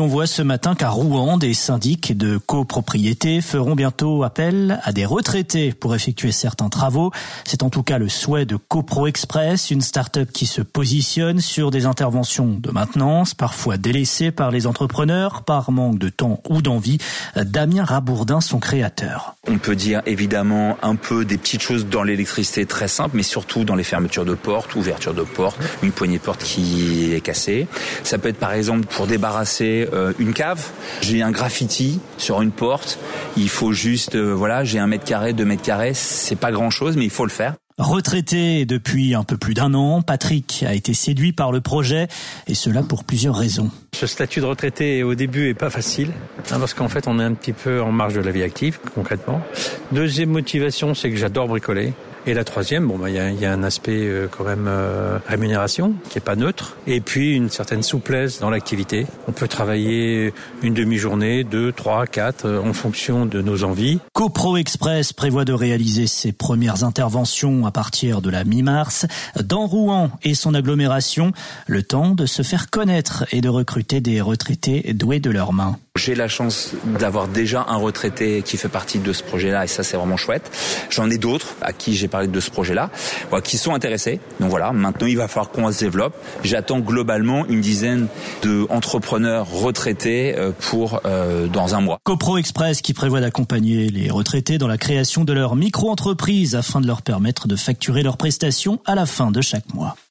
On voit ce matin qu'à Rouen, des syndics de copropriété feront bientôt appel à des retraités pour effectuer certains travaux. C'est en tout cas le souhait de Copro Express, une start-up qui se positionne sur des interventions de maintenance, parfois délaissées par les entrepreneurs par manque de temps ou d'envie. Damien Rabourdin, son créateur. On peut dire évidemment un peu des petites choses dans l'électricité très simples, mais surtout dans les fermetures de portes, ouverture de portes, une poignée de porte qui est cassée. Ça peut être par exemple pour débarrasser une cave, j'ai un graffiti sur une porte, il faut juste, euh, voilà, j'ai un mètre carré, deux mètres carrés, c'est pas grand chose, mais il faut le faire. Retraité depuis un peu plus d'un an, Patrick a été séduit par le projet et cela pour plusieurs raisons. Ce statut de retraité au début est pas facile hein, parce qu'en fait on est un petit peu en marge de la vie active concrètement. Deuxième motivation, c'est que j'adore bricoler. Et la troisième, bon, bah, il y, a, un aspect euh, quand même euh, rémunération qui est pas neutre. Et puis une certaine souplesse dans l'activité. On peut travailler une demi-journée, deux, trois, quatre, euh, en fonction de nos envies. CoPro Express prévoit de réaliser ses premières interventions à partir de la mi-mars dans Rouen et son agglomération, le temps de se faire connaître et de recruter des retraités doués de leurs mains. J'ai la chance d'avoir déjà un retraité qui fait partie de ce projet-là et ça c'est vraiment chouette. J'en ai d'autres à qui j'ai parlé de ce projet-là, qui sont intéressés. Donc voilà, maintenant il va falloir qu'on se développe. J'attends globalement une dizaine d'entrepreneurs retraités euh, pour euh, dans un mois. CoPro Express qui prévoit d'accompagner les retraités dans la création de leur micro-entreprise afin de leur permettre de facturer leurs prestations à la fin de chaque mois.